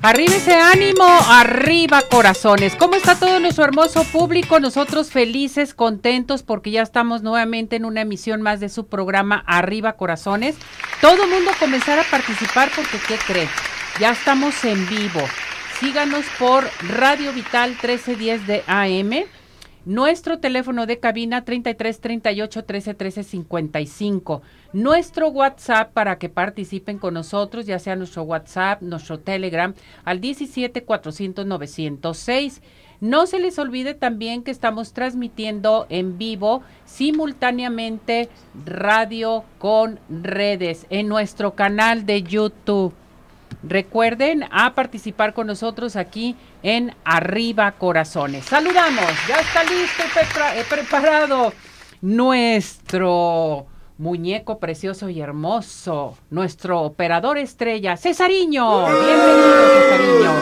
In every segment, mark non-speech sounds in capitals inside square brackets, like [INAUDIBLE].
Arriba ese ánimo, arriba corazones. ¿Cómo está todo nuestro hermoso público? Nosotros felices, contentos porque ya estamos nuevamente en una emisión más de su programa Arriba Corazones. Todo mundo comenzar a participar porque ¿qué cree? Ya estamos en vivo. Síganos por Radio Vital 1310 de AM. Nuestro teléfono de cabina 33 38 13 13 55. Nuestro WhatsApp para que participen con nosotros, ya sea nuestro WhatsApp, nuestro Telegram, al 17 400 906. No se les olvide también que estamos transmitiendo en vivo simultáneamente radio con redes en nuestro canal de YouTube. Recuerden a participar con nosotros aquí en Arriba Corazones. Saludamos, ya está listo y preparado nuestro muñeco precioso y hermoso, nuestro operador estrella, Cesariño. Bienvenido, Cesariño.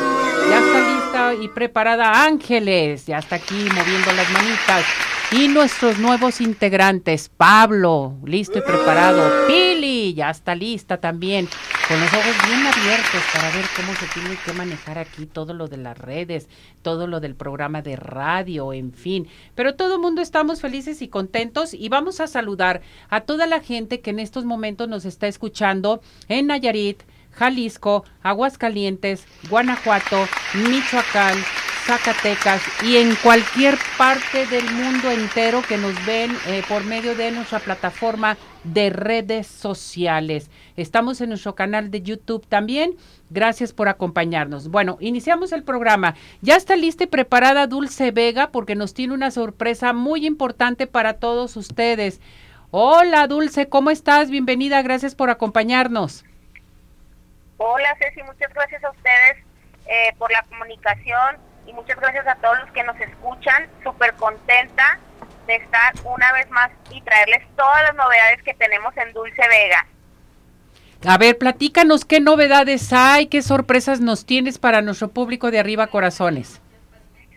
Ya está lista y preparada Ángeles, ya está aquí moviendo las manitas. Y nuestros nuevos integrantes, Pablo, listo y preparado. Pili, ya está lista también, con los ojos bien abiertos para ver cómo se tiene que manejar aquí todo lo de las redes, todo lo del programa de radio, en fin. Pero todo el mundo estamos felices y contentos y vamos a saludar a toda la gente que en estos momentos nos está escuchando en Nayarit, Jalisco, Aguascalientes, Guanajuato, Michoacán, Zacatecas y en cualquier parte del mundo entero que nos ven eh, por medio de nuestra plataforma de redes sociales. Estamos en nuestro canal de YouTube también. Gracias por acompañarnos. Bueno, iniciamos el programa. Ya está lista y preparada Dulce Vega porque nos tiene una sorpresa muy importante para todos ustedes. Hola Dulce, ¿cómo estás? Bienvenida, gracias por acompañarnos. Hola Ceci, muchas gracias a ustedes eh, por la comunicación y muchas gracias a todos los que nos escuchan. Súper contenta de estar una vez más y traerles todas las novedades que tenemos en Dulce Vega. A ver, platícanos qué novedades hay, qué sorpresas nos tienes para nuestro público de Arriba Corazones.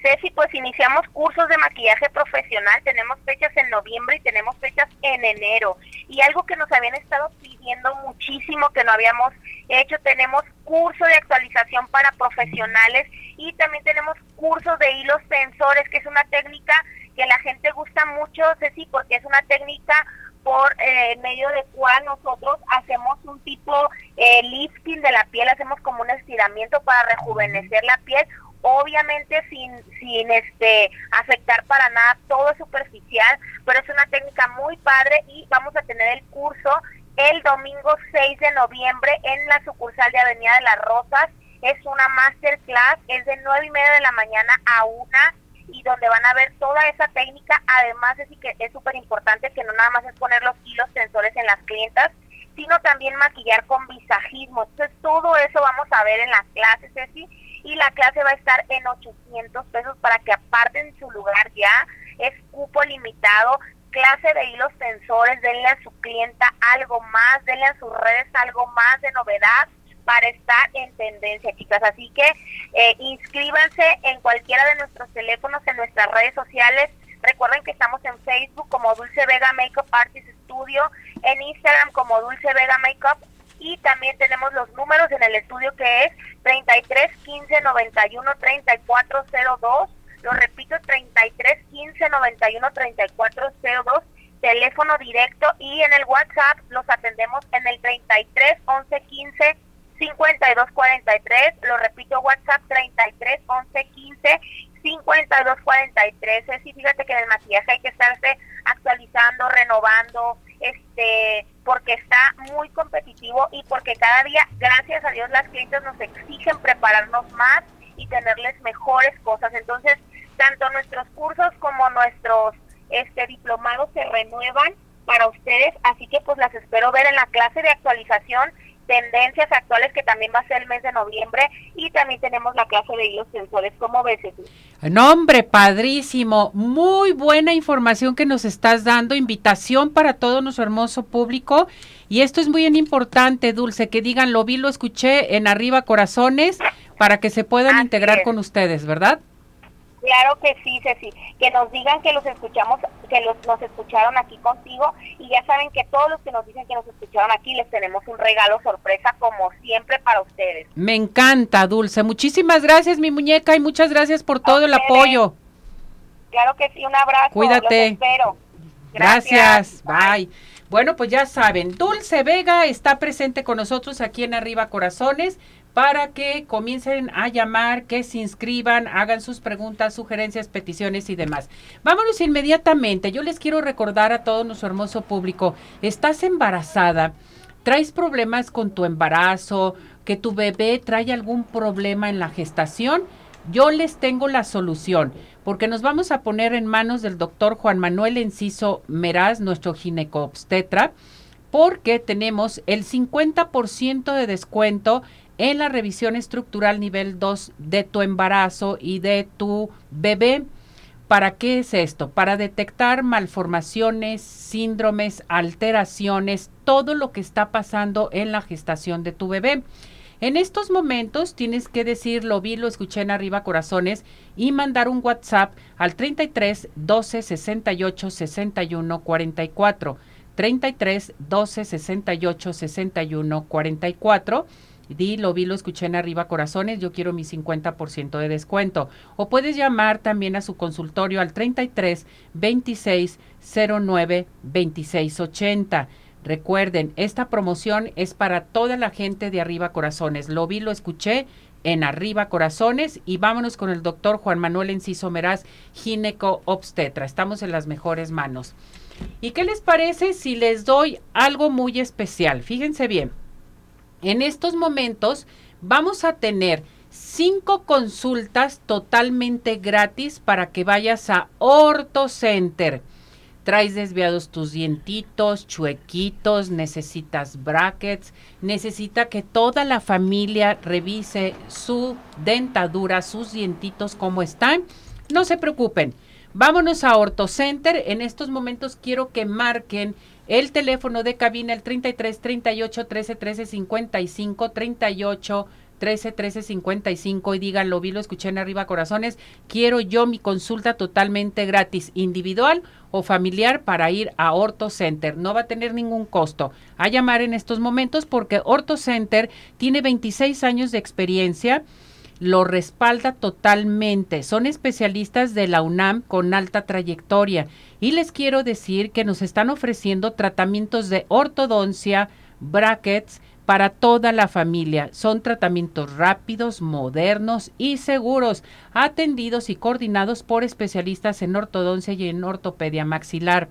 Ceci, pues iniciamos cursos de maquillaje profesional, tenemos fechas en noviembre y tenemos fechas en enero. Y algo que nos habían estado pidiendo muchísimo que no habíamos hecho, tenemos curso de actualización para profesionales y también tenemos cursos de hilos tensores, que es una técnica que la gente gusta mucho, Ceci, porque es una técnica por eh, medio de cual nosotros hacemos un tipo eh, lifting de la piel, hacemos como un estiramiento para rejuvenecer la piel obviamente sin, sin este afectar para nada, todo superficial, pero es una técnica muy padre y vamos a tener el curso el domingo 6 de noviembre en la sucursal de Avenida de las Rosas. Es una masterclass, es de nueve y media de la mañana a una y donde van a ver toda esa técnica. Además, es que es súper importante que no nada más es poner los hilos tensores en las clientas, sino también maquillar con visajismo. Entonces, todo eso vamos a ver en las clases, Ceci y la clase va a estar en 800 pesos para que aparten su lugar ya. Es cupo limitado, clase de hilos tensores, denle a su clienta algo más, denle a sus redes algo más de novedad para estar en tendencia, chicas. Así que eh, inscríbanse en cualquiera de nuestros teléfonos, en nuestras redes sociales. Recuerden que estamos en Facebook como Dulce Vega Makeup Artist Studio, en Instagram como Dulce Vega Makeup y también tenemos los números en el estudio que es 33 15 91 34 02. Lo repito, 33 15 91 34 02. Teléfono directo y en el WhatsApp los atendemos en el 33 11 15 52 43. Lo repito, WhatsApp 33 11 15 52 43. Sí, fíjate que en el maquillaje hay que estarse actualizando, renovando, este porque está muy competitivo y porque cada día, gracias a Dios, las clientes nos exigen prepararnos más y tenerles mejores cosas. Entonces, tanto nuestros cursos como nuestros este diplomados se renuevan para ustedes, así que pues las espero ver en la clase de actualización tendencias actuales que también va a ser el mes de noviembre y también tenemos la clase de hilos sensores. ¿Cómo ves? No, hombre, padrísimo. Muy buena información que nos estás dando. Invitación para todo nuestro hermoso público. Y esto es muy importante, Dulce, que digan, lo vi, lo escuché en Arriba Corazones para que se puedan integrar con ustedes, ¿verdad? Claro que sí, Ceci, que nos digan que los escuchamos, que los, nos escucharon aquí contigo y ya saben que todos los que nos dicen que nos escucharon aquí les tenemos un regalo sorpresa como siempre para ustedes. Me encanta, Dulce. Muchísimas gracias, mi muñeca, y muchas gracias por todo el apoyo. Claro que sí, un abrazo. Cuídate. espero. Gracias. Bye. Bueno, pues ya saben, Dulce Vega está presente con nosotros aquí en Arriba Corazones para que comiencen a llamar, que se inscriban, hagan sus preguntas, sugerencias, peticiones y demás. Vámonos inmediatamente. Yo les quiero recordar a todo nuestro hermoso público, estás embarazada, traes problemas con tu embarazo, que tu bebé trae algún problema en la gestación, yo les tengo la solución, porque nos vamos a poner en manos del doctor Juan Manuel Enciso Meraz, nuestro ginecobstetra, porque tenemos el 50% de descuento en la revisión estructural nivel 2 de tu embarazo y de tu bebé. ¿Para qué es esto? Para detectar malformaciones, síndromes, alteraciones, todo lo que está pasando en la gestación de tu bebé. En estos momentos tienes que decir, lo vi, lo escuché en arriba corazones y mandar un WhatsApp al 33 12 68 61 44. 33 12 68 61 44 Di, lo vi, lo escuché en arriba corazones, yo quiero mi 50% de descuento. O puedes llamar también a su consultorio al 33 26 09 26 80. Recuerden, esta promoción es para toda la gente de Arriba Corazones. Lo vi, lo escuché en Arriba Corazones y vámonos con el doctor Juan Manuel Enciso Meraz, gineco obstetra. Estamos en las mejores manos. ¿Y qué les parece si les doy algo muy especial? Fíjense bien. En estos momentos vamos a tener cinco consultas totalmente gratis para que vayas a Orto Center. Traes desviados tus dientitos, chuequitos, necesitas brackets, necesita que toda la familia revise su dentadura, sus dientitos, cómo están. No se preocupen. Vámonos a Orto Center. En estos momentos quiero que marquen el teléfono de cabina, el 33 38 13 13 55 38 13 13 55 y digan, lo vi, lo escuché en arriba corazones, quiero yo mi consulta totalmente gratis, individual o familiar para ir a Orto Center. No va a tener ningún costo. A llamar en estos momentos porque Orto Center tiene 26 años de experiencia lo respalda totalmente. Son especialistas de la UNAM con alta trayectoria y les quiero decir que nos están ofreciendo tratamientos de ortodoncia, brackets, para toda la familia. Son tratamientos rápidos, modernos y seguros, atendidos y coordinados por especialistas en ortodoncia y en ortopedia maxilar.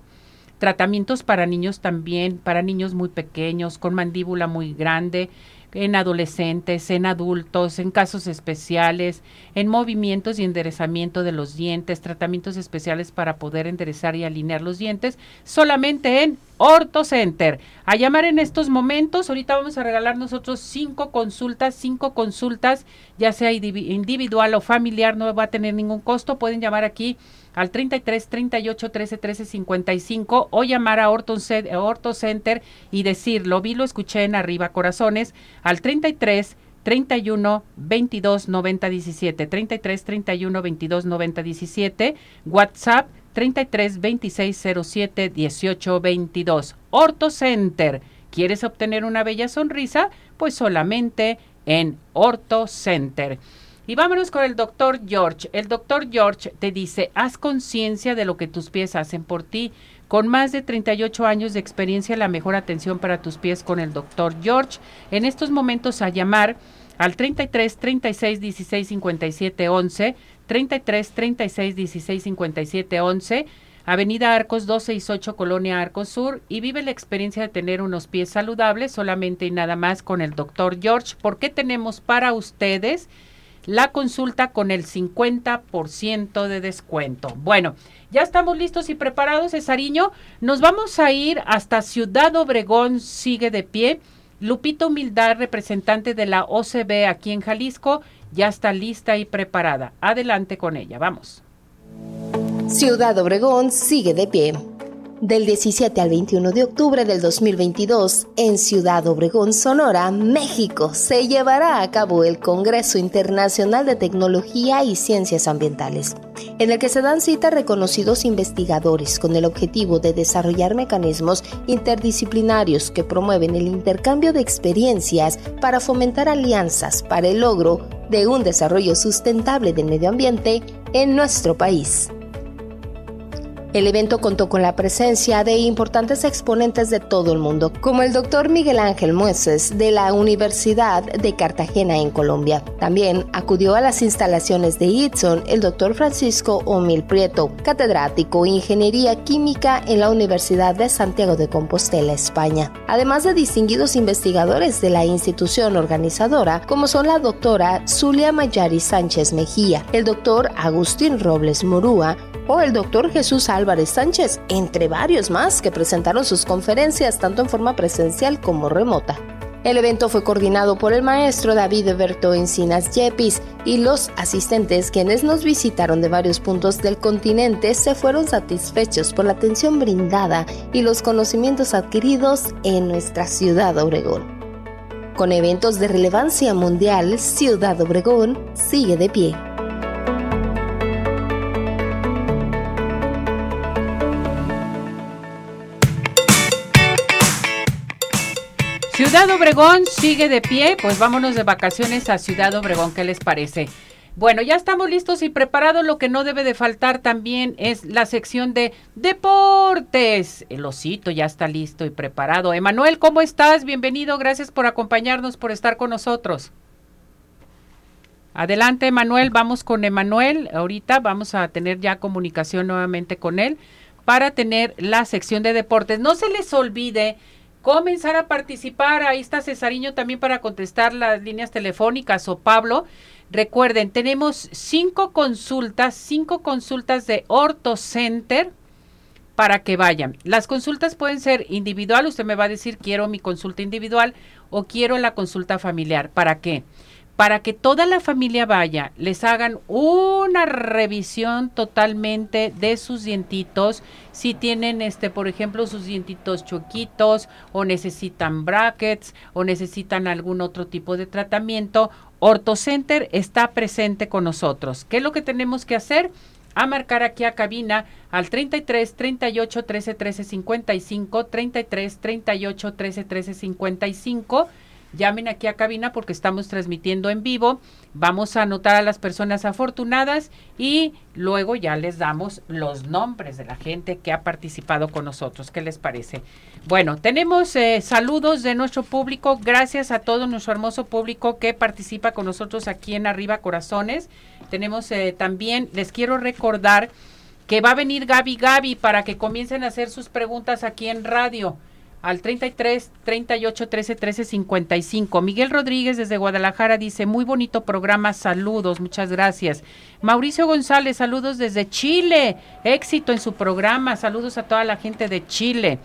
Tratamientos para niños también, para niños muy pequeños, con mandíbula muy grande, en adolescentes, en adultos, en casos especiales, en movimientos y enderezamiento de los dientes, tratamientos especiales para poder enderezar y alinear los dientes, solamente en Orto Center. A llamar en estos momentos, ahorita vamos a regalar nosotros cinco consultas, cinco consultas, ya sea individual o familiar, no va a tener ningún costo, pueden llamar aquí al 33 38 13 13 55 o llamar a Orto, Center y decir, lo vi, lo escuché en Arriba Corazones al 33 31 22 90 17 33 31 22 90 17 WhatsApp 33 26 07 18 22 Orto Center ¿Quieres obtener una bella sonrisa? Pues solamente en Orto Center. Y vámonos con el doctor George. El doctor George te dice, haz conciencia de lo que tus pies hacen por ti. Con más de 38 años de experiencia, la mejor atención para tus pies con el doctor George. En estos momentos a llamar al 33 36 16 57 11, 33 36 16 57 11, Avenida Arcos 268, Colonia Arcos Sur, y vive la experiencia de tener unos pies saludables solamente y nada más con el doctor George, porque tenemos para ustedes la consulta con el 50% de descuento. Bueno, ya estamos listos y preparados, Cesariño. Nos vamos a ir hasta Ciudad Obregón, sigue de pie. Lupita Humildad, representante de la OCB aquí en Jalisco, ya está lista y preparada. Adelante con ella, vamos. Ciudad Obregón sigue de pie. Del 17 al 21 de octubre del 2022, en Ciudad Obregón, Sonora, México, se llevará a cabo el Congreso Internacional de Tecnología y Ciencias Ambientales, en el que se dan cita reconocidos investigadores con el objetivo de desarrollar mecanismos interdisciplinarios que promueven el intercambio de experiencias para fomentar alianzas para el logro de un desarrollo sustentable del medio ambiente en nuestro país. El evento contó con la presencia de importantes exponentes de todo el mundo, como el doctor Miguel Ángel Mueces de la Universidad de Cartagena en Colombia. También acudió a las instalaciones de Itson el doctor Francisco Omil Prieto, catedrático en Ingeniería Química en la Universidad de Santiago de Compostela, España. Además de distinguidos investigadores de la institución organizadora, como son la doctora Zulia Mayari Sánchez Mejía, el doctor Agustín Robles Morúa, o el doctor Jesús Sánchez, entre varios más que presentaron sus conferencias tanto en forma presencial como remota. El evento fue coordinado por el maestro David Berto Encinas Yepis y los asistentes quienes nos visitaron de varios puntos del continente se fueron satisfechos por la atención brindada y los conocimientos adquiridos en nuestra ciudad Obregón. Con eventos de relevancia mundial, Ciudad Obregón sigue de pie. Ciudad Obregón sigue de pie, pues vámonos de vacaciones a Ciudad Obregón, ¿qué les parece? Bueno, ya estamos listos y preparados. Lo que no debe de faltar también es la sección de deportes. El osito ya está listo y preparado. Emanuel, ¿cómo estás? Bienvenido. Gracias por acompañarnos, por estar con nosotros. Adelante, Emanuel. Vamos con Emanuel. Ahorita vamos a tener ya comunicación nuevamente con él para tener la sección de deportes. No se les olvide comenzar a participar. Ahí está Cesariño también para contestar las líneas telefónicas o Pablo. Recuerden, tenemos cinco consultas, cinco consultas de Orto Center para que vayan. Las consultas pueden ser individual, usted me va a decir quiero mi consulta individual o quiero la consulta familiar. ¿Para qué? Para que toda la familia vaya, les hagan una revisión totalmente de sus dientitos, si tienen este, por ejemplo, sus dientitos choquitos o necesitan brackets o necesitan algún otro tipo de tratamiento, OrtoCenter está presente con nosotros. ¿Qué es lo que tenemos que hacer? a marcar aquí a cabina al 33 38 13 13 55 33 38 13 13 55 llamen aquí a cabina porque estamos transmitiendo en vivo. Vamos a anotar a las personas afortunadas y luego ya les damos los nombres de la gente que ha participado con nosotros. ¿Qué les parece? Bueno, tenemos eh, saludos de nuestro público. Gracias a todo nuestro hermoso público que participa con nosotros aquí en Arriba Corazones. Tenemos eh, también, les quiero recordar que va a venir Gaby Gaby para que comiencen a hacer sus preguntas aquí en radio al 33 38 13 13 55. Miguel Rodríguez desde Guadalajara dice, muy bonito programa, saludos, muchas gracias. Mauricio González, saludos desde Chile, éxito en su programa, saludos a toda la gente de Chile.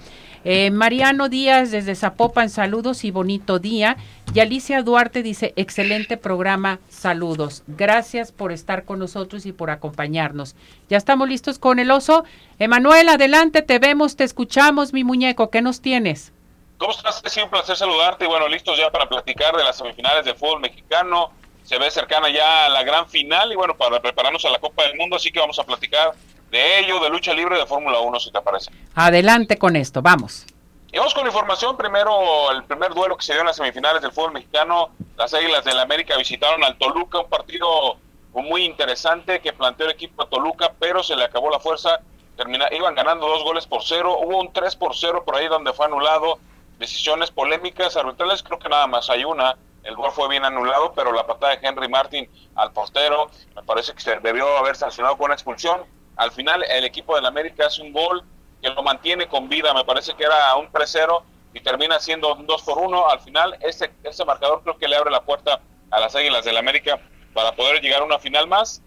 Eh, Mariano Díaz desde Zapopan, saludos y bonito día. Y Alicia Duarte dice, excelente programa, saludos. Gracias por estar con nosotros y por acompañarnos. Ya estamos listos con el oso. Emanuel, adelante, te vemos, te escuchamos, mi muñeco. ¿Qué nos tienes? ¿Cómo estás? Es un placer saludarte y bueno, listos ya para platicar de las semifinales de fútbol mexicano. Se ve cercana ya la gran final y bueno, para prepararnos a la Copa del Mundo, así que vamos a platicar de ello, de lucha libre de Fórmula 1, si te parece. Adelante con esto, vamos. Y vamos con información. Primero, el primer duelo que se dio en las semifinales del fútbol mexicano. Las Águilas del la América visitaron al Toluca, un partido muy interesante que planteó el equipo de Toluca, pero se le acabó la fuerza. Termina, iban ganando dos goles por cero. Hubo un 3 por cero por ahí donde fue anulado. Decisiones polémicas arbitrales, creo que nada más hay una. El gol fue bien anulado, pero la patada de Henry Martin al portero me parece que se debió haber sancionado con una expulsión. Al final el equipo del América hace un gol que lo mantiene con vida, me parece que era un 3-0 y termina siendo un 2 por 1. Al final ese, ese marcador creo que le abre la puerta a las Águilas del América para poder llegar a una final más.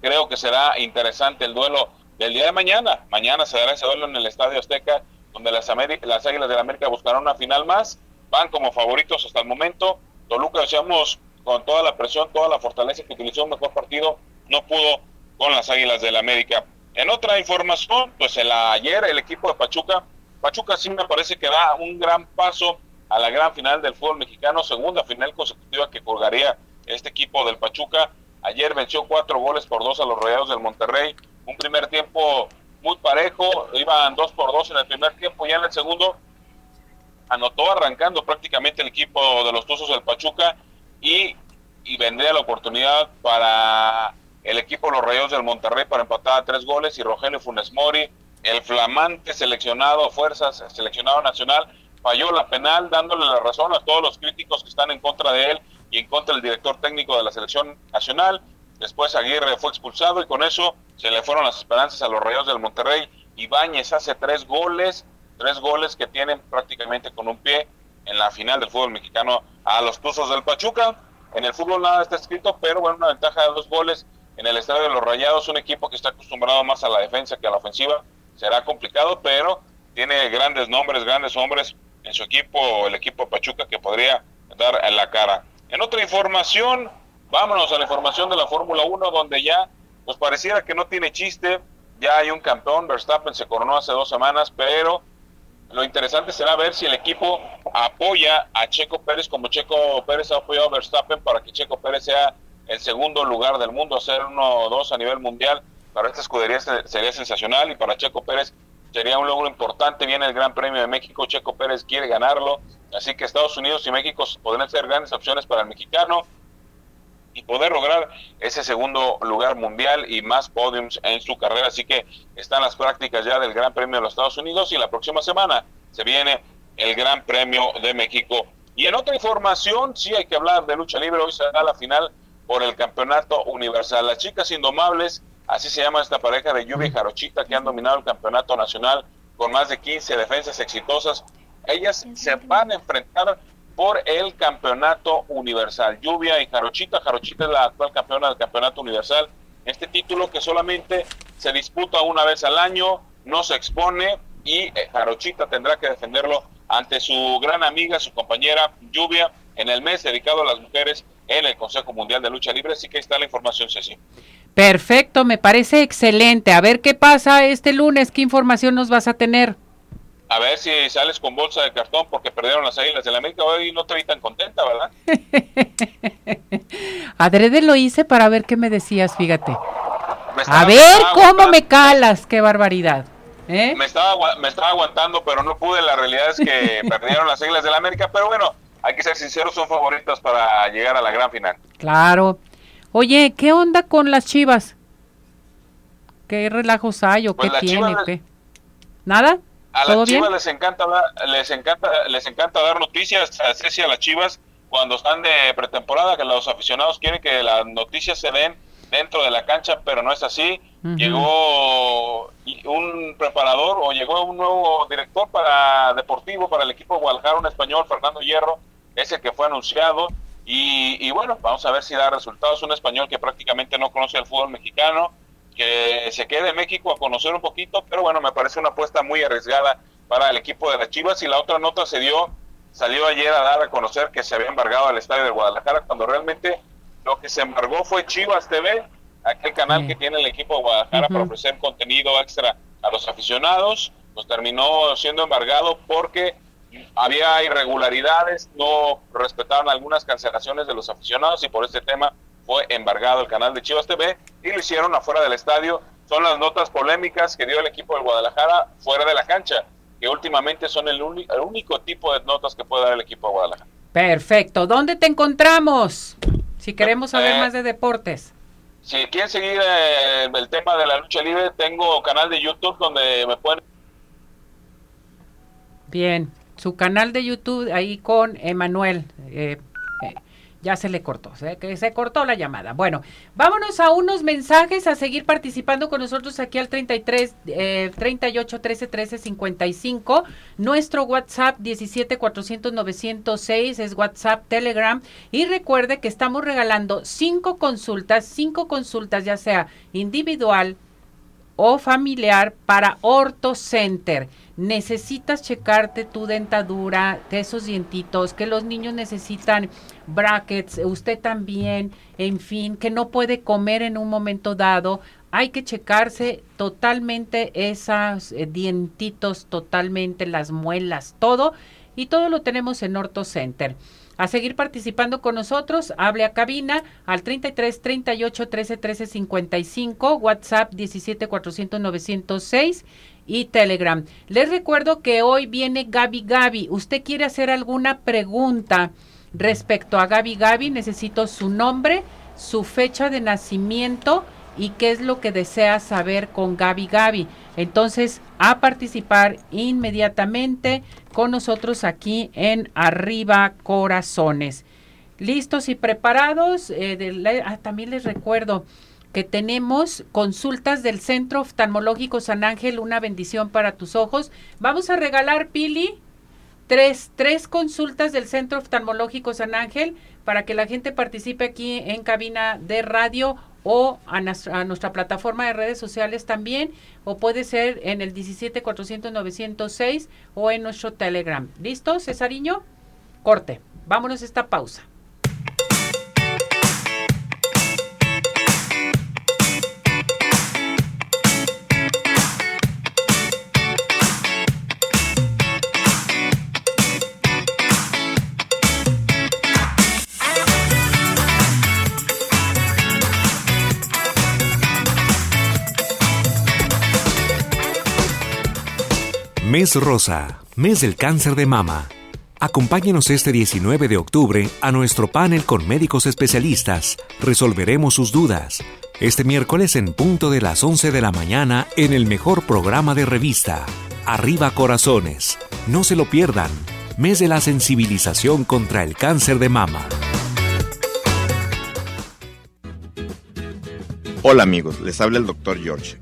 Creo que será interesante el duelo del día de mañana. Mañana se dará ese duelo en el Estadio Azteca, donde las, las Águilas del América buscarán una final más. van como favoritos hasta el momento. Toluca, decíamos, con toda la presión, toda la fortaleza que utilizó un mejor partido, no pudo con las Águilas del la América. En otra información, pues el, ayer el equipo de Pachuca, Pachuca sí me parece que da un gran paso a la gran final del fútbol mexicano, segunda final consecutiva que colgaría este equipo del Pachuca. Ayer venció cuatro goles por dos a los Rayados del Monterrey. Un primer tiempo muy parejo, iban dos por dos en el primer tiempo, ya en el segundo anotó arrancando prácticamente el equipo de los Tuzos del Pachuca y, y vendría la oportunidad para el equipo de los Rayados del Monterrey para empatar a tres goles y Rogelio Funes Mori, el flamante seleccionado fuerzas, seleccionado nacional, falló la penal dándole la razón a todos los críticos que están en contra de él y en contra del director técnico de la selección nacional. Después Aguirre fue expulsado y con eso se le fueron las esperanzas a los Rayados del Monterrey. Ibáñez hace tres goles, tres goles que tienen prácticamente con un pie en la final del fútbol mexicano a los Tuzos del Pachuca. En el fútbol nada está escrito, pero bueno, una ventaja de dos goles en el estadio de los Rayados, un equipo que está acostumbrado más a la defensa que a la ofensiva. Será complicado, pero tiene grandes nombres, grandes hombres en su equipo, el equipo Pachuca, que podría dar en la cara. En otra información, vámonos a la información de la Fórmula 1, donde ya, pues pareciera que no tiene chiste, ya hay un campeón, Verstappen se coronó hace dos semanas, pero lo interesante será ver si el equipo apoya a Checo Pérez como Checo Pérez ha apoyado a Verstappen para que Checo Pérez sea el segundo lugar del mundo, hacer uno o dos a nivel mundial. Para esta escudería sería sensacional y para Checo Pérez sería un logro importante. Viene el Gran Premio de México, Checo Pérez quiere ganarlo, así que Estados Unidos y México podrían ser grandes opciones para el mexicano y poder lograr ese segundo lugar mundial y más podiums en su carrera. Así que están las prácticas ya del Gran Premio de los Estados Unidos y la próxima semana se viene el Gran Premio de México. Y en otra información, sí hay que hablar de lucha libre. Hoy será la final por el Campeonato Universal. Las chicas indomables Así se llama esta pareja de Lluvia y Jarochita que han dominado el campeonato nacional con más de 15 defensas exitosas. Ellas se van a enfrentar por el campeonato universal. Lluvia y Jarochita. Jarochita es la actual campeona del campeonato universal. Este título que solamente se disputa una vez al año, no se expone y eh, Jarochita tendrá que defenderlo ante su gran amiga, su compañera Lluvia, en el mes dedicado a las mujeres en el Consejo Mundial de Lucha Libre. Así que ahí está la información, Ceci. Perfecto, me parece excelente. A ver qué pasa este lunes, qué información nos vas a tener. A ver si sales con bolsa de cartón porque perdieron las águilas de la América. Hoy no te vi tan contenta, ¿verdad? [LAUGHS] Adrede lo hice para ver qué me decías, fíjate. a ver cómo me calas, qué barbaridad. ¿eh? Me, estaba, me estaba aguantando, pero no pude. La realidad es que [LAUGHS] perdieron las águilas de la América. Pero bueno, hay que ser sinceros, son favoritos para llegar a la gran final. Claro. Oye, ¿qué onda con las chivas? ¿Qué relajos hay o pues qué tiene? qué? ¿Nada? A las chivas les encanta, les encanta, les encanta dar noticias, a Ceci a las chivas cuando están de pretemporada, que los aficionados quieren que las noticias se den dentro de la cancha, pero no es así. Llegó un preparador o llegó un nuevo director para deportivo para el equipo de Guadalajara, un español, Fernando Hierro, ese que fue anunciado y, bueno, vamos a ver si da resultados. Un español que prácticamente no conoce el fútbol mexicano, que se quede en México a conocer un poquito, pero bueno, me parece una apuesta muy arriesgada para el equipo de las Chivas. Y la otra nota se dio, salió ayer a dar a conocer que se había embargado al estadio de Guadalajara, cuando realmente lo que se embargó fue Chivas TV, aquel canal que tiene el equipo de Guadalajara para ofrecer contenido extra a los aficionados. Pues terminó siendo embargado porque había irregularidades, no respetaron algunas cancelaciones de los aficionados y por este tema fue embargado el canal de Chivas TV y lo hicieron afuera del estadio. Son las notas polémicas que dio el equipo del Guadalajara fuera de la cancha, que últimamente son el, único tipo de notas que puede dar el equipo de Guadalajara. Perfecto. ¿Dónde te encontramos? Si queremos saber eh, más de deportes. Si quieren seguir eh, el tema de la lucha libre, tengo canal de YouTube donde me pueden... Bien, su canal de YouTube ahí con Emanuel. Eh, eh, ya se le cortó, se, que se cortó la llamada. Bueno, vámonos a unos mensajes, a seguir participando con nosotros aquí al 33 eh, 38 13 13 55. Nuestro WhatsApp 17 400 906 es WhatsApp, Telegram. Y recuerde que estamos regalando cinco consultas, cinco consultas, ya sea individual o familiar para OrtoCenter. Necesitas checarte tu dentadura, de esos dientitos, que los niños necesitan brackets, usted también, en fin, que no puede comer en un momento dado. Hay que checarse totalmente esos eh, dientitos, totalmente las muelas, todo. Y todo lo tenemos en OrtoCenter a seguir participando con nosotros. Hable a cabina al 33 38 13 13 55, WhatsApp 17 400 906 y Telegram. Les recuerdo que hoy viene Gaby Gaby. ¿Usted quiere hacer alguna pregunta respecto a Gaby Gaby? Necesito su nombre, su fecha de nacimiento y qué es lo que desea saber con Gaby Gaby. Entonces, a participar inmediatamente con nosotros aquí en Arriba Corazones. ¿Listos y preparados? Eh, ah, también les recuerdo que tenemos consultas del Centro Oftalmológico San Ángel, una bendición para tus ojos. Vamos a regalar, Pili, tres, tres consultas del Centro Oftalmológico San Ángel para que la gente participe aquí en cabina de radio o a nuestra, plataforma de redes sociales también, o puede ser en el 17 400 906 o en nuestro Telegram. ¿Listo, Cesariño? Corte. Vámonos a esta pausa. Mes Rosa, mes del cáncer de mama. Acompáñenos este 19 de octubre a nuestro panel con médicos especialistas. Resolveremos sus dudas. Este miércoles en punto de las 11 de la mañana en el mejor programa de revista. Arriba Corazones. No se lo pierdan. Mes de la sensibilización contra el cáncer de mama. Hola amigos, les habla el Dr. George.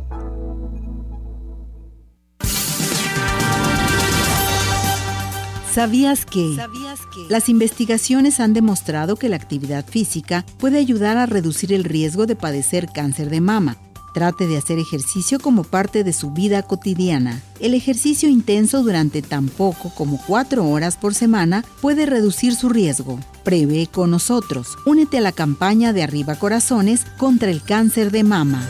¿Sabías que? Las investigaciones han demostrado que la actividad física puede ayudar a reducir el riesgo de padecer cáncer de mama. Trate de hacer ejercicio como parte de su vida cotidiana. El ejercicio intenso durante tan poco como cuatro horas por semana puede reducir su riesgo. Prevé con nosotros. Únete a la campaña de Arriba Corazones contra el cáncer de mama.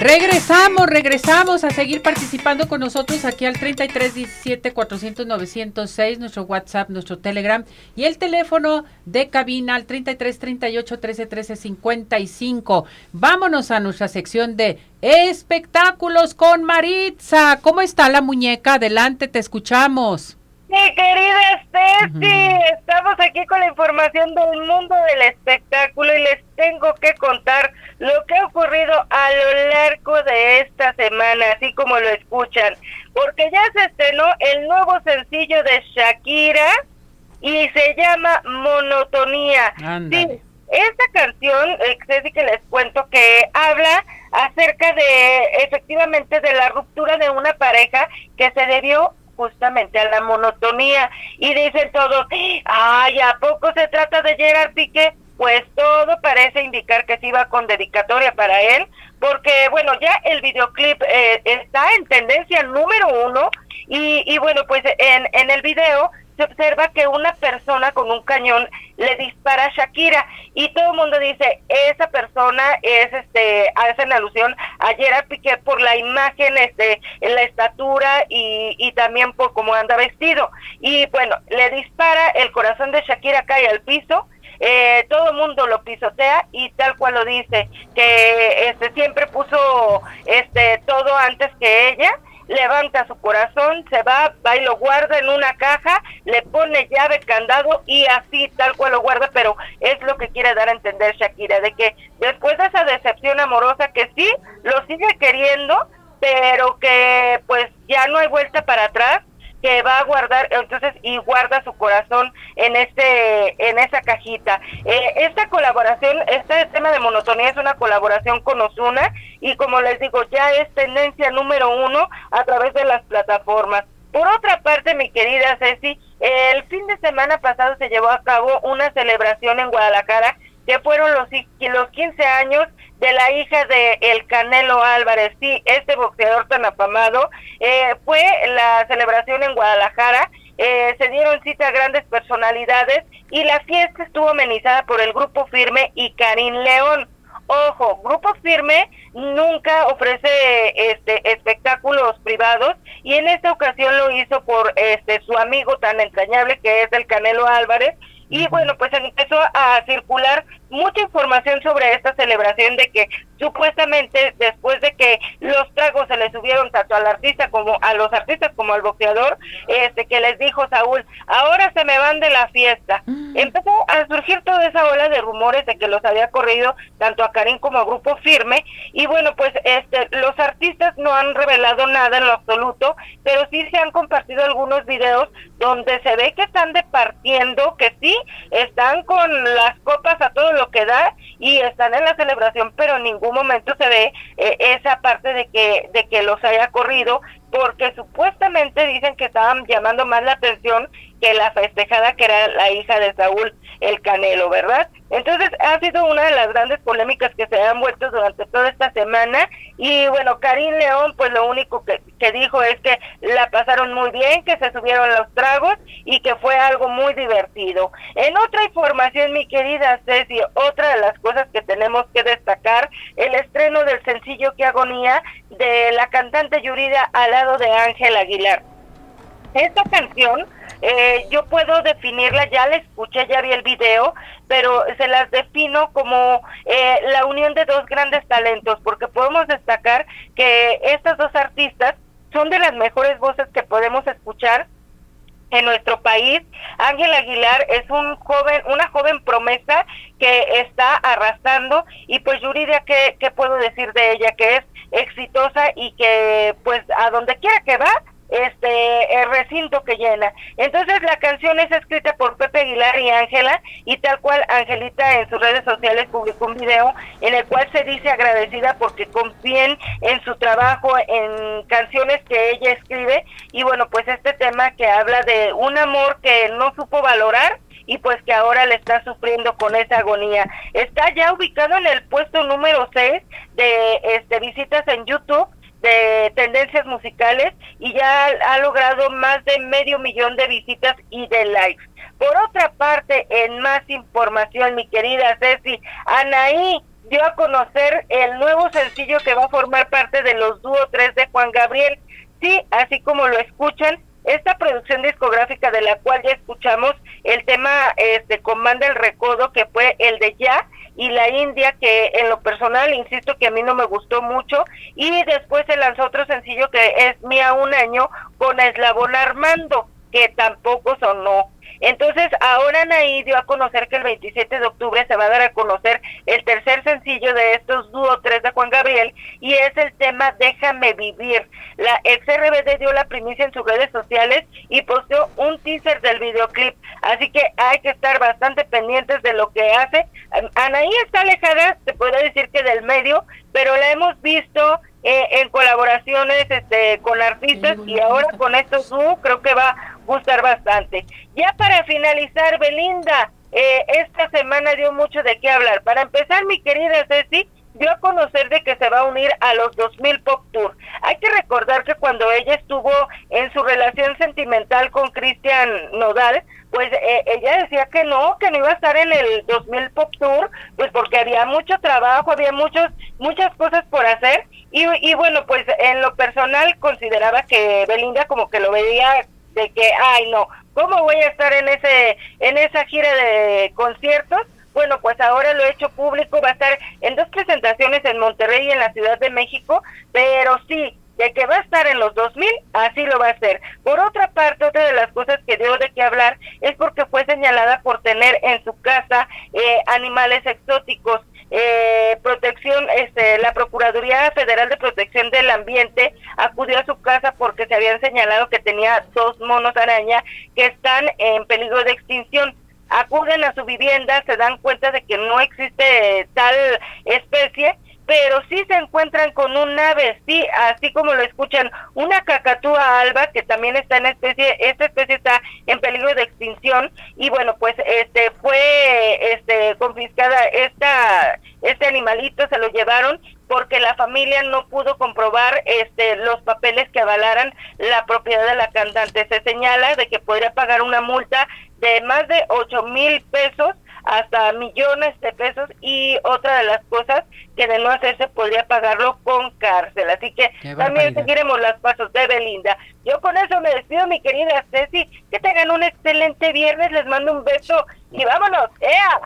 Regresamos, regresamos a seguir participando con nosotros aquí al 33 17 400 906, nuestro WhatsApp, nuestro Telegram y el teléfono de cabina al 33 38 13 13 55. Vámonos a nuestra sección de espectáculos con Maritza. ¿Cómo está la muñeca? Adelante, te escuchamos. Mi querida Steffi, estamos aquí con la información del mundo del espectáculo y les tengo que contar lo que ha ocurrido a lo largo de esta semana, así como lo escuchan, porque ya se estrenó el nuevo sencillo de Shakira y se llama Monotonía. Sí, esta canción, eh, que les cuento que habla acerca de efectivamente de la ruptura de una pareja que se debió justamente a la monotonía y dicen todos, ay, ¿a poco se trata de Gerard Piqué? Pues todo parece indicar que sí va con dedicatoria para él, porque bueno, ya el videoclip eh, está en tendencia número uno y, y bueno, pues en, en el video se observa que una persona con un cañón le dispara a Shakira. Y todo el mundo dice esa persona es este hacen alusión a Gerard Piqué por la imagen este la estatura y, y también por cómo anda vestido. Y bueno le dispara el corazón de Shakira cae al piso eh, todo el mundo lo pisotea y tal cual lo dice que este siempre puso este todo antes que ella levanta su corazón, se va, va y lo guarda en una caja, le pone llave, candado y así tal cual lo guarda, pero es lo que quiere dar a entender Shakira, de que después de esa decepción amorosa que sí, lo sigue queriendo, pero que pues ya no hay vuelta para atrás, que va a guardar entonces y guarda su corazón en este en esa cajita. Eh, esta colaboración este tema de monotonía es una colaboración con Osuna y como les digo ya es tendencia número uno a través de las plataformas. Por otra parte mi querida Ceci el fin de semana pasado se llevó a cabo una celebración en Guadalajara que fueron los, los 15 años de la hija de El Canelo Álvarez, sí, este boxeador tan afamado, eh, fue la celebración en Guadalajara, eh, se dieron cita grandes personalidades y la fiesta estuvo amenizada por el Grupo Firme y Karim León. Ojo, Grupo Firme nunca ofrece este espectáculos privados y en esta ocasión lo hizo por este su amigo tan entrañable que es el Canelo Álvarez y bueno, pues empezó a circular mucha información sobre esta celebración de que supuestamente después de que los tragos subieron tanto al artista como a los artistas como al boxeador, este que les dijo Saúl, ahora se me van de la fiesta. Mm. Empezó a surgir toda esa ola de rumores de que los había corrido tanto a Karim como a Grupo Firme y bueno, pues este los artistas no han revelado nada en lo absoluto, pero sí se han compartido algunos videos donde se ve que están departiendo, que sí están con las copas a todo lo que da y están en la celebración, pero en ningún momento se ve eh, esa parte de que de que los haya corrido porque supuestamente dicen que estaban llamando más la atención que la festejada que era la hija de Saúl el Canelo, ¿verdad? Entonces ha sido una de las grandes polémicas que se han vuelto durante toda esta semana y bueno, Karim León pues lo único que, que dijo es que la pasaron muy bien, que se subieron los tragos y que fue algo muy divertido. En otra información, mi querida Ceci, otra de las cosas que tenemos que destacar, el estreno del sencillo Que Agonía de la cantante Yurida al lado de Ángel Aguilar. Esta canción eh, yo puedo definirla, ya la escuché, ya vi el video, pero se las defino como eh, la unión de dos grandes talentos, porque podemos destacar que estas dos artistas son de las mejores voces que podemos escuchar en nuestro país. Ángel Aguilar es un joven, una joven promesa que está arrastrando y pues Yuridia, ¿qué, ¿qué puedo decir de ella? Que es exitosa y que pues a donde quiera que va, este el recinto que llena. Entonces la canción es escrita por Pepe Aguilar y Ángela y tal cual Angelita en sus redes sociales publicó un video en el cual se dice agradecida porque confíen en su trabajo, en canciones que ella escribe y bueno pues este tema que habla de un amor que no supo valorar y pues que ahora le está sufriendo con esa agonía. Está ya ubicado en el puesto número 6 de este visitas en YouTube de tendencias musicales y ya ha logrado más de medio millón de visitas y de likes. Por otra parte, en más información, mi querida Ceci, Anaí dio a conocer el nuevo sencillo que va a formar parte de los dúo 3 de Juan Gabriel. Sí, así como lo escuchan, esta producción discográfica de la cual ya escuchamos el tema este Comanda el Recodo, que fue el de Ya, y la India, que en lo personal, insisto que a mí no me gustó mucho, y después se lanzó otro sencillo que es Mía un año con Eslabón Armando, que tampoco sonó. Entonces, ahora Anaí dio a conocer que el 27 de octubre se va a dar a conocer el tercer sencillo de estos dúo tres de Juan Gabriel y es el tema Déjame vivir. La ex RBD dio la primicia en sus redes sociales y posteó un teaser del videoclip, así que hay que estar bastante pendientes de lo que hace. Anaí está alejada, se puede decir que del medio, pero la hemos visto eh, en colaboraciones este, con artistas y ahora con estos dúo creo que va a gustar bastante. Ya para finalizar, Belinda, eh, esta semana dio mucho de qué hablar. Para empezar, mi querida Ceci, dio a conocer de que se va a unir a los 2000 Pop Tour. Hay que recordar que cuando ella estuvo en su relación sentimental con Cristian Nodal, pues eh, ella decía que no, que no iba a estar en el 2000 Pop Tour, pues porque había mucho trabajo, había muchos, muchas cosas por hacer y, y bueno, pues en lo personal consideraba que Belinda como que lo veía de que, ay no, ¿cómo voy a estar en ese, en esa gira de conciertos? Bueno, pues ahora lo he hecho público, va a estar en dos presentaciones en Monterrey y en la Ciudad de México, pero sí, de que va a estar en los 2000, así lo va a hacer. Por otra parte, otra de las cosas que dio de qué hablar es porque fue señalada por tener en su casa eh, animales exóticos eh, protección, este, la Procuraduría Federal de Protección del Ambiente acudió a su casa porque se habían señalado que tenía dos monos araña que están en peligro de extinción. Acuden a su vivienda, se dan cuenta de que no existe tal especie pero sí se encuentran con un ave, sí, así como lo escuchan, una cacatúa alba que también está en especie, esta especie está en peligro de extinción y bueno, pues este fue este confiscada esta este animalito se lo llevaron porque la familia no pudo comprobar este los papeles que avalaran la propiedad de la cantante. Se señala de que podría pagar una multa de más de ocho mil pesos hasta millones de pesos y otra de las cosas que de no hacerse podría pagarlo con cárcel. Así que también seguiremos los pasos de Belinda. Yo con eso me despido, mi querida Ceci. Que tengan un excelente viernes. Les mando un beso y vámonos. ¡Ea!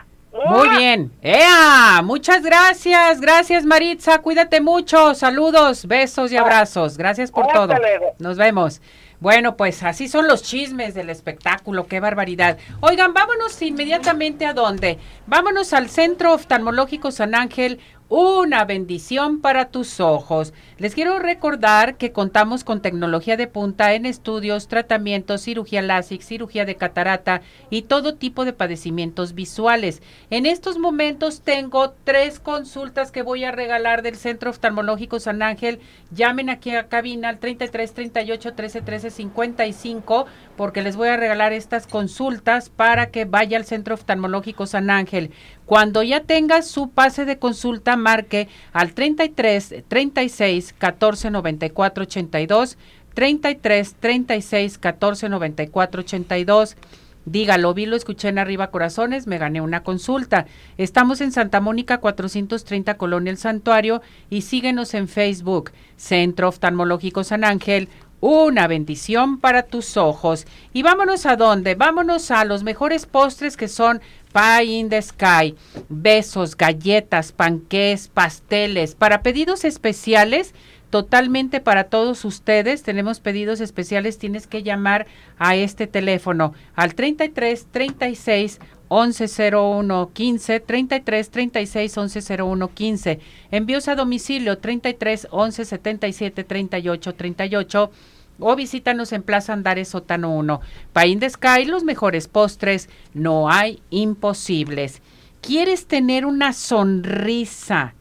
Muy bien. ¡Ea! Muchas gracias. Gracias, Maritza. Cuídate mucho. Saludos, besos y abrazos. Gracias por todo. Nos vemos. Bueno, pues así son los chismes del espectáculo, qué barbaridad. Oigan, vámonos inmediatamente a dónde. Vámonos al Centro Oftalmológico San Ángel, una bendición para tus ojos. Les quiero recordar que contamos con tecnología de punta en estudios, tratamientos, cirugía láser, cirugía de catarata y todo tipo de padecimientos visuales. En estos momentos tengo tres consultas que voy a regalar del Centro Oftalmológico San Ángel. Llamen aquí a cabina al 33 38 13 13 55 porque les voy a regalar estas consultas para que vaya al Centro Oftalmológico San Ángel. Cuando ya tenga su pase de consulta, marque al 33 36 14 94 82, 33 36 14 94 82. Dígalo, vi, lo escuché en Arriba Corazones, me gané una consulta. Estamos en Santa Mónica 430 Colonia El Santuario y síguenos en Facebook, Centro Oftalmológico San Ángel, una bendición para tus ojos. Y vámonos a dónde? Vámonos a los mejores postres que son Pie in the Sky, besos, galletas, panqués, pasteles. Para pedidos especiales, totalmente para todos ustedes, tenemos pedidos especiales, tienes que llamar a este teléfono al 33 36 1101 15 33 36 1101 15 envíos a domicilio 33 11 77 38 38 o visítanos en Plaza Andares Sótano 1. Pain de Sky, los mejores postres, no hay imposibles. ¿Quieres tener una sonrisa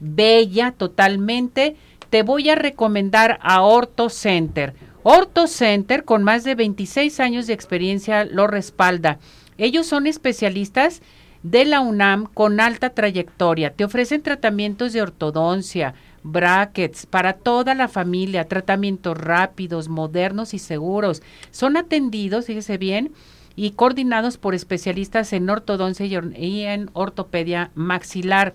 bella totalmente? Te voy a recomendar a Orto Center. Orto Center, con más de 26 años de experiencia, lo respalda. Ellos son especialistas de la UNAM con alta trayectoria. Te ofrecen tratamientos de ortodoncia, brackets para toda la familia, tratamientos rápidos, modernos y seguros. Son atendidos, fíjese bien, y coordinados por especialistas en ortodoncia y en ortopedia maxilar.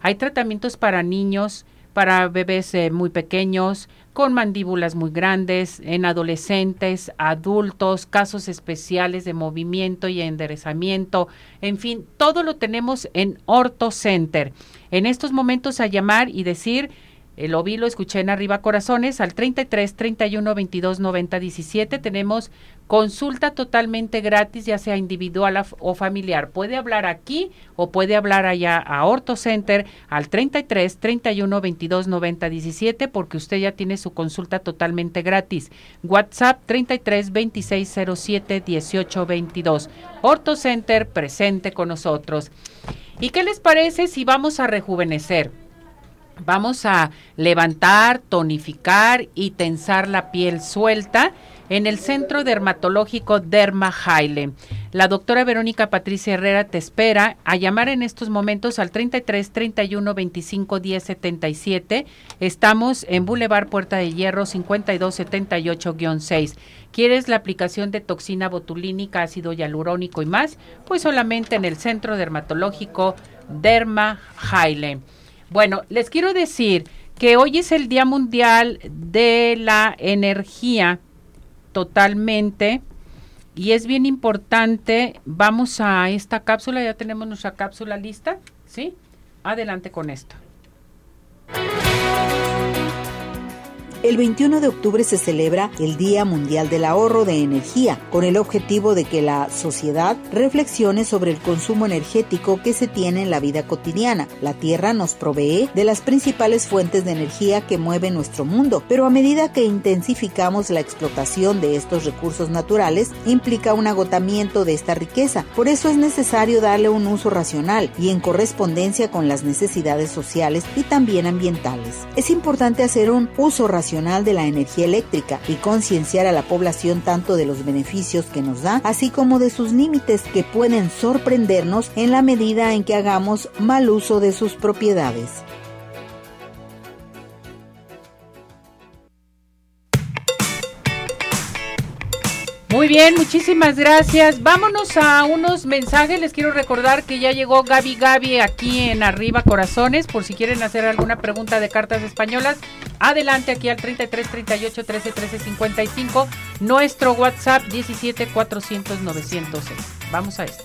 Hay tratamientos para niños, para bebés eh, muy pequeños, con mandíbulas muy grandes, en adolescentes, adultos, casos especiales de movimiento y enderezamiento, en fin, todo lo tenemos en Orto Center. En estos momentos a llamar y decir el oví lo escuché en Arriba Corazones al 33 31 22 90 17. Tenemos consulta totalmente gratis, ya sea individual o familiar. Puede hablar aquí o puede hablar allá a Orto Center al 33 31 22 90 17 porque usted ya tiene su consulta totalmente gratis. WhatsApp 33 26 07 18 22. Orto Center presente con nosotros. ¿Y qué les parece si vamos a rejuvenecer? Vamos a levantar, tonificar y tensar la piel suelta en el Centro Dermatológico Derma Jaile. La doctora Verónica Patricia Herrera te espera a llamar en estos momentos al 33 31 25 10 77. Estamos en Boulevard Puerta de Hierro 52 78-6. ¿Quieres la aplicación de toxina botulínica, ácido hialurónico y más? Pues solamente en el Centro Dermatológico Derma Jaile. Bueno, les quiero decir que hoy es el Día Mundial de la Energía totalmente y es bien importante. Vamos a esta cápsula, ya tenemos nuestra cápsula lista, ¿sí? Adelante con esto. El 21 de octubre se celebra el Día Mundial del Ahorro de Energía, con el objetivo de que la sociedad reflexione sobre el consumo energético que se tiene en la vida cotidiana. La Tierra nos provee de las principales fuentes de energía que mueven nuestro mundo, pero a medida que intensificamos la explotación de estos recursos naturales, implica un agotamiento de esta riqueza. Por eso es necesario darle un uso racional y en correspondencia con las necesidades sociales y también ambientales. Es importante hacer un uso racional de la Energía Eléctrica y concienciar a la población tanto de los beneficios que nos da, así como de sus límites que pueden sorprendernos en la medida en que hagamos mal uso de sus propiedades. Muy bien, muchísimas gracias. Vámonos a unos mensajes. Les quiero recordar que ya llegó Gaby Gaby aquí en Arriba Corazones. Por si quieren hacer alguna pregunta de cartas españolas, adelante aquí al 33 38 13 13 55. Nuestro WhatsApp 17 400 906. Vamos a esto.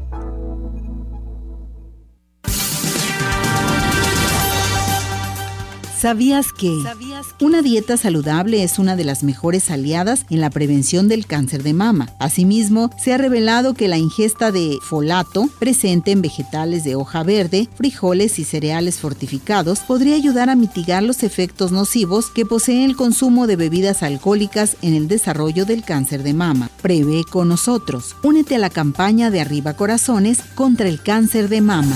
¿Sabías que? Una dieta saludable es una de las mejores aliadas en la prevención del cáncer de mama. Asimismo, se ha revelado que la ingesta de folato presente en vegetales de hoja verde, frijoles y cereales fortificados podría ayudar a mitigar los efectos nocivos que posee el consumo de bebidas alcohólicas en el desarrollo del cáncer de mama. Prevé con nosotros. Únete a la campaña de Arriba Corazones contra el cáncer de mama.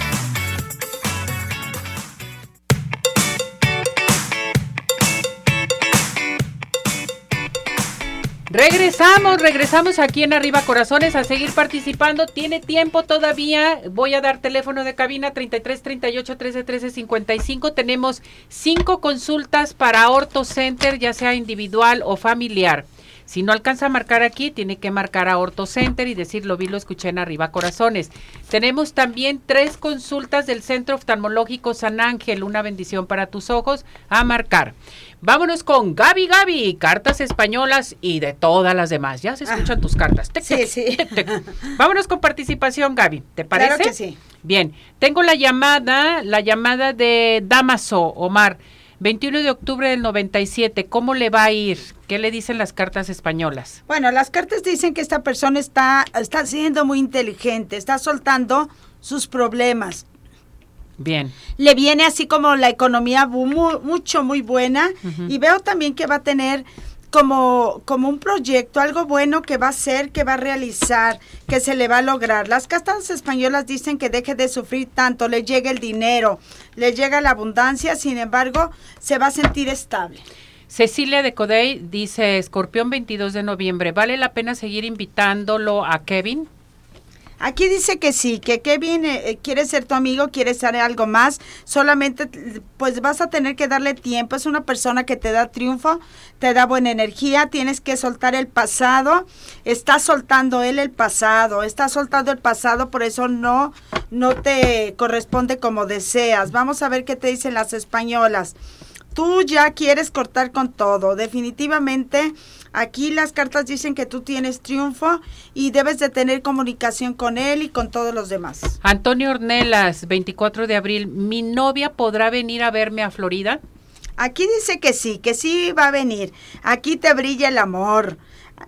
Regresamos, regresamos aquí en Arriba Corazones a seguir participando. Tiene tiempo todavía. Voy a dar teléfono de cabina 33 38 13 13 55. Tenemos cinco consultas para Orto Center, ya sea individual o familiar. Si no alcanza a marcar aquí, tiene que marcar a Orto Center y decir lo vi, lo escuché en Arriba Corazones. Tenemos también tres consultas del Centro Oftalmológico San Ángel, una bendición para tus ojos, a marcar. Vámonos con Gaby Gaby, cartas españolas y de todas las demás. Ya se escuchan tus cartas. sí, sí. Vámonos con participación, Gaby. ¿Te parece? Claro que sí. Bien, tengo la llamada, la llamada de Damaso, Omar. 21 de octubre del 97, ¿cómo le va a ir? ¿Qué le dicen las cartas españolas? Bueno, las cartas dicen que esta persona está, está siendo muy inteligente, está soltando sus problemas. Bien. Le viene así como la economía mucho, muy buena. Y veo también que va a tener como, como un proyecto, algo bueno que va a hacer, que va a realizar, que se le va a lograr. Las cartas españolas dicen que deje de sufrir tanto, le llega el dinero, le llega la abundancia, sin embargo, se va a sentir estable. Cecilia de Codey dice, Escorpión 22 de noviembre, ¿vale la pena seguir invitándolo a Kevin? Aquí dice que sí, que Kevin eh, quiere ser tu amigo, quiere ser algo más, solamente pues vas a tener que darle tiempo, es una persona que te da triunfo, te da buena energía, tienes que soltar el pasado, está soltando él el pasado, está soltando el pasado, por eso no, no te corresponde como deseas. Vamos a ver qué te dicen las españolas. Tú ya quieres cortar con todo, definitivamente Aquí las cartas dicen que tú tienes triunfo y debes de tener comunicación con él y con todos los demás. Antonio Ornelas, 24 de abril, ¿mi novia podrá venir a verme a Florida? Aquí dice que sí, que sí va a venir. Aquí te brilla el amor.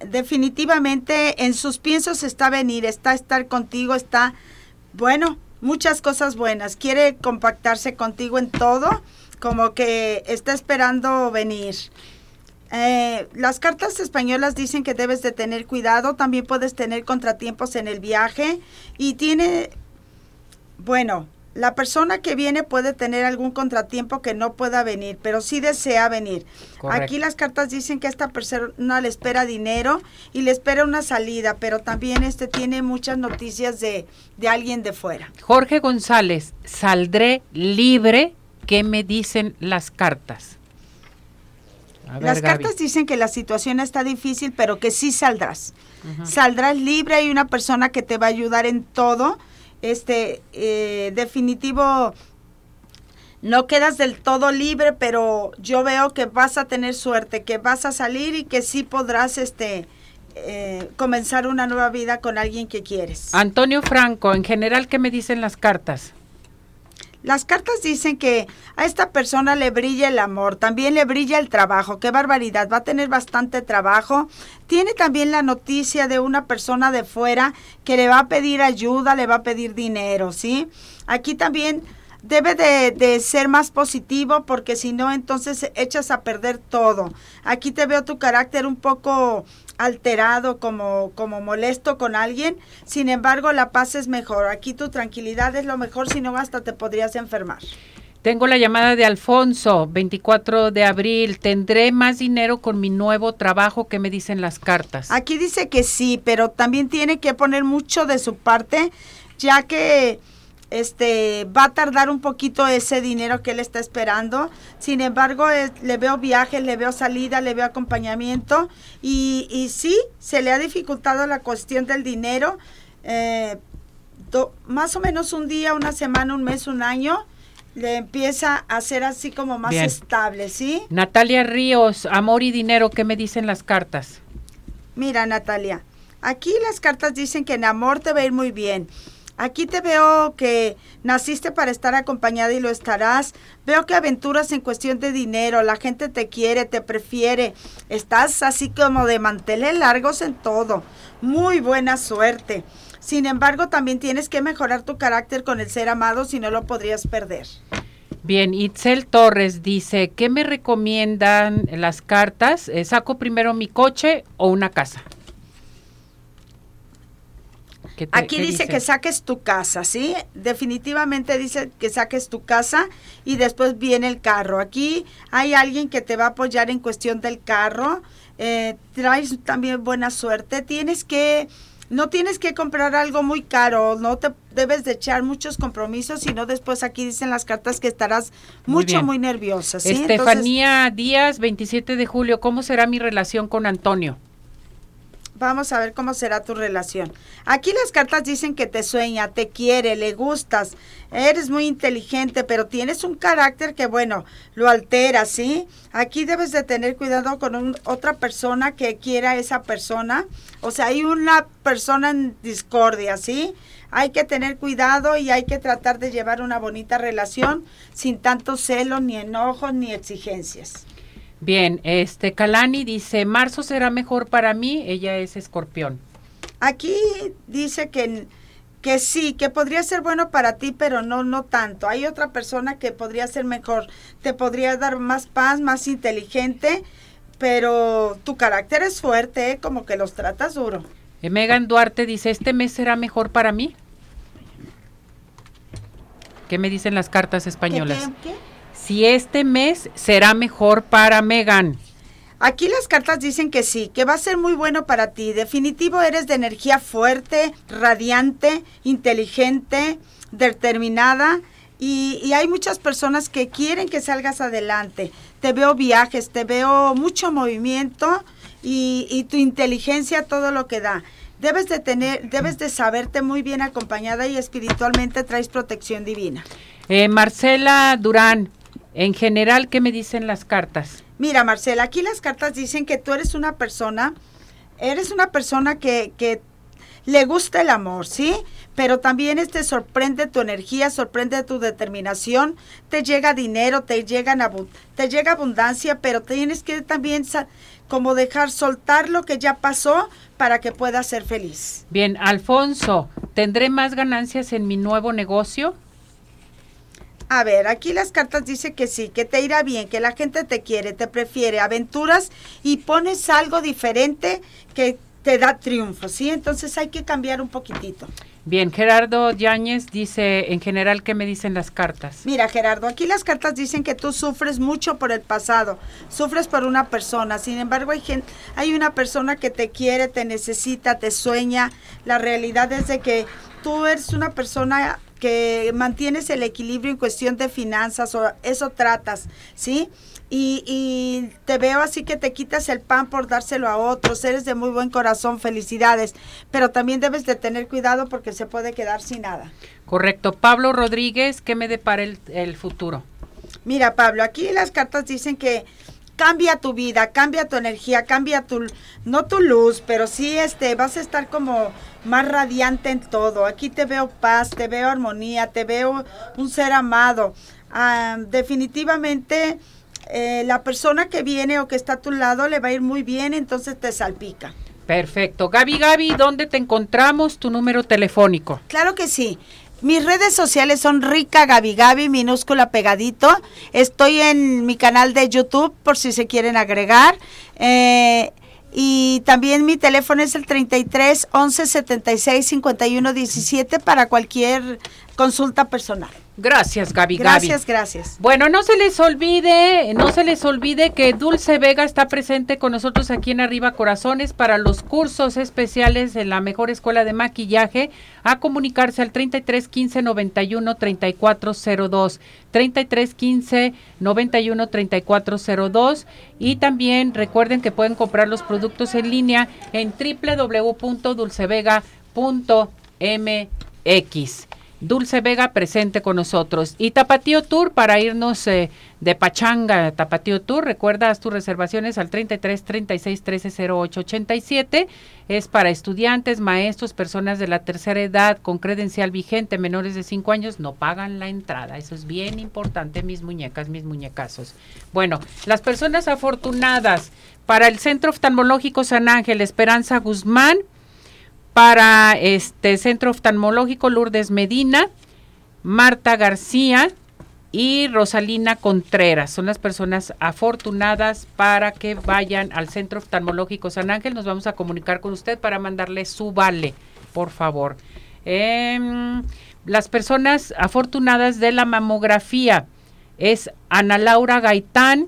Definitivamente en sus piensos está venir, está estar contigo, está, bueno, muchas cosas buenas. Quiere compactarse contigo en todo, como que está esperando venir. Eh, las cartas españolas dicen que debes de tener cuidado, también puedes tener contratiempos en el viaje y tiene, bueno, la persona que viene puede tener algún contratiempo que no pueda venir, pero sí desea venir. Aquí las cartas dicen que esta persona le espera dinero y le espera una salida, pero también este tiene muchas noticias de, de alguien de fuera. Jorge González, ¿saldré libre? ¿Qué me dicen las cartas? Las cartas dicen que la situación está difícil, pero que sí saldrás. Saldrás libre, hay una persona que te va a ayudar en todo. Este, eh, definitivo, no quedas del todo libre, pero yo veo que vas a tener suerte, que vas a salir y que sí podrás, este, eh, comenzar una nueva vida con alguien que quieres. Antonio Franco, en general, ¿qué me dicen las cartas? Las cartas dicen que a esta persona le brilla el amor, también le brilla el trabajo. Qué barbaridad, va a tener bastante trabajo. Tiene también la noticia de una persona de fuera que le va a pedir ayuda, le va a pedir dinero, ¿sí? Aquí también debe de, de, ser más positivo porque si no entonces echas a perder todo. Aquí te veo tu carácter un poco alterado, como, como molesto con alguien. Sin embargo, la paz es mejor. Aquí tu tranquilidad es lo mejor, si no hasta te podrías enfermar. Tengo la llamada de Alfonso, 24 de abril. ¿Tendré más dinero con mi nuevo trabajo que me dicen las cartas? Aquí dice que sí, pero también tiene que poner mucho de su parte, ya que este va a tardar un poquito ese dinero que él está esperando. Sin embargo, le veo viajes, le veo salida, le veo acompañamiento y, y sí, se le ha dificultado la cuestión del dinero. Eh, más o menos un día, una semana, un mes, un año, le empieza a ser así como más estable, ¿sí? Natalia Ríos, amor y dinero, ¿qué me dicen las cartas? Mira, Natalia, aquí las cartas dicen que en amor te va a ir muy bien. Aquí te veo que naciste para estar acompañada y lo estarás. Veo que aventuras en cuestión de dinero, la gente te quiere, te prefiere. Estás así como de manteles largos en todo. Muy buena suerte. Sin embargo, también tienes que mejorar tu carácter con el ser amado, si no lo podrías perder. Bien, Itzel Torres dice, ¿qué me recomiendan las cartas? Eh, ¿Saco primero mi coche o una casa? Aquí dice, que saques tu casa, ¿sí? Definitivamente dice que saques tu casa y después viene el carro. Aquí hay alguien que te va a apoyar en cuestión del carro. Eh, traes también buena suerte. Tienes que, no tienes que comprar algo muy caro, no te debes de echar muchos compromisos, sino después aquí dicen las cartas que estarás mucho, muy, nerviosa. ¿sí? Estefanía Díaz, 27 de julio, ¿cómo será mi relación con Antonio? Vamos a ver cómo será tu relación. Aquí las cartas dicen que te sueña, te quiere, le gustas, eres muy inteligente, pero tienes un carácter que, bueno, lo altera, ¿sí? Aquí debes de tener cuidado con otra persona que quiera a esa persona. O sea, hay una persona en discordia, ¿sí? Hay que tener cuidado y hay que tratar de llevar una bonita relación sin tanto celo, ni enojos, ni exigencias. Bien, este Kalani dice, marzo será mejor para mí, ella es escorpión. Aquí dice que, que sí, que podría ser bueno para ti, pero no, no tanto. Hay otra persona que podría ser mejor, te podría dar más paz, más inteligente, pero tu carácter es fuerte, ¿eh? como que los tratas duro. Eh, Megan Duarte dice, ¿este mes será mejor para mí? ¿Qué me dicen las cartas españolas? ¿Qué, qué si este mes será mejor para Megan. Aquí las cartas dicen que sí, que va a ser muy bueno para ti. Definitivo eres de energía fuerte, radiante, inteligente, determinada. Y, hay muchas personas que quieren que salgas adelante. Te veo viajes, te veo mucho movimiento y, y tu inteligencia todo lo que da. Debes de tener, debes de saberte muy bien acompañada y espiritualmente traes protección divina. Eh, Marcela Durán, en general, ¿qué me dicen las cartas? Mira, Marcela, aquí las cartas dicen que tú eres una persona, eres una persona que, que le gusta el amor, ¿sí? Pero también te este, sorprende tu energía, sorprende tu determinación, te llega dinero, te llega, te llega abundancia, pero tienes que también como dejar soltar lo que ya pasó para que puedas ser feliz. Bien, Alfonso, ¿tendré más ganancias en mi nuevo negocio? A ver, aquí las cartas dicen que sí, que te irá bien, que la gente te quiere, te prefiere, aventuras y pones algo diferente que te da triunfo, ¿sí? Entonces hay que cambiar un poquitito. Bien, Gerardo Yáñez dice, en general, ¿qué me dicen las cartas? Mira, Gerardo, aquí las cartas dicen que tú sufres mucho por el pasado, sufres por una persona, sin embargo hay, gente, hay una persona que te quiere, te necesita, te sueña, la realidad es de que tú eres una persona que mantienes el equilibrio en cuestión de finanzas o eso tratas, ¿sí? Y, te veo así que te quitas el pan por dárselo a otros, eres de muy buen corazón, felicidades, pero también debes de tener cuidado porque se puede quedar sin nada. Correcto. Pablo Rodríguez, ¿qué me depara el, el futuro? Mira, Pablo, aquí las cartas dicen que cambia tu vida, cambia tu energía, cambia tu, no tu luz, pero sí este, vas a estar como más radiante en todo. Aquí te veo paz, te veo armonía, te veo un ser amado. Ah, definitivamente eh, la persona que viene o que está a tu lado le va a ir muy bien, entonces te salpica. Perfecto. Gaby, Gaby, ¿dónde te encontramos? Tu número telefónico. Claro que sí. Mis redes sociales son Rica Gaby Gaby, minúscula pegadito. Estoy en mi canal de YouTube por si se quieren agregar. Eh, y también mi teléfono es el 33 11 76 51 17 para cualquier consulta personal. Gracias, Gaby. Gracias, gracias. Bueno, no se les olvide, no se les olvide que Dulce Vega está presente con nosotros aquí en Arriba Corazones para los cursos especiales en la mejor escuela de maquillaje. A comunicarse al 33 15 91 34 02, 33 15 91 34 02 y también recuerden que pueden comprar los productos en línea en www.dulcevega.mx. Dulce Vega presente con nosotros. Y Tapatío Tour para irnos eh, de Pachanga, Tapatío Tour. Recuerdas tus reservaciones al 33 36 13 08 87. Es para estudiantes, maestros, personas de la tercera edad con credencial vigente, menores de 5 años, no pagan la entrada. Eso es bien importante, mis muñecas, mis muñecazos. Bueno, las personas afortunadas para el Centro Oftalmológico San Ángel, Esperanza Guzmán para este Centro Oftalmológico Lourdes Medina, Marta García y Rosalina Contreras. Son las personas afortunadas para que vayan al Centro Oftalmológico San Ángel. Nos vamos a comunicar con usted para mandarle su vale, por favor. Em, las personas afortunadas de la mamografía es Ana Laura Gaitán,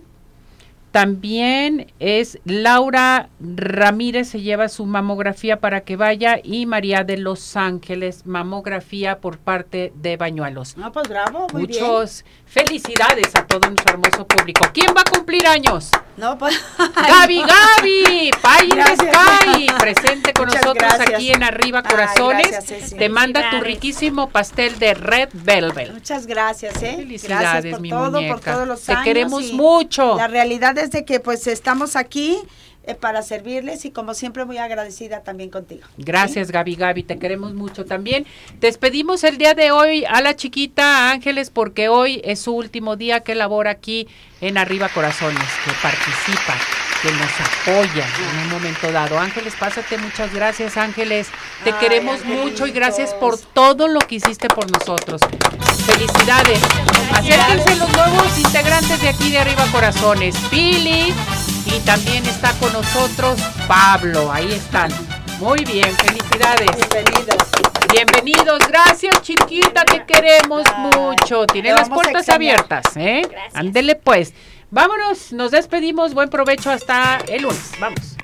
también es Laura Ramírez, se lleva su mamografía para que vaya y María de Los Ángeles, mamografía por parte de Bañuelos. No, pues bravo, muy Muchos felicidades a todo nuestro hermoso público. ¿Quién va a cumplir años? No, pues. [LAUGHS] Gaby, Gaby, Pay Sky, presente con nosotros aquí en Arriba Corazones. Te manda tu riquísimo pastel de Red Velvet. Muchas gracias, ¿eh? Felicidades, por mi todo, muñeca. por todos los Te queremos mucho. La realidad es de que pues estamos aquí eh, para servirles y como siempre muy agradecida también contigo. Gracias Gaby Gaby, te queremos mucho también. Despedimos el día de hoy a la chiquita Ángeles porque hoy es su último día que labora aquí en Arriba Corazones, que participa, que nos apoya en un momento dado. Ángeles, pásate, muchas gracias Ángeles, te Ay, queremos mucho y gracias por todo lo que hiciste por nosotros. Felicidades. Acérquense los nuevos integrantes de aquí de Arriba Corazones. Pili, y también está con nosotros Pablo, ahí están. Muy bien, felicidades. Bienvenidos. Bienvenidos, gracias chiquita, te queremos mucho. Tiene las puertas abiertas, ¿eh? Ándele pues. Vámonos, nos despedimos, buen provecho hasta el lunes. Vamos.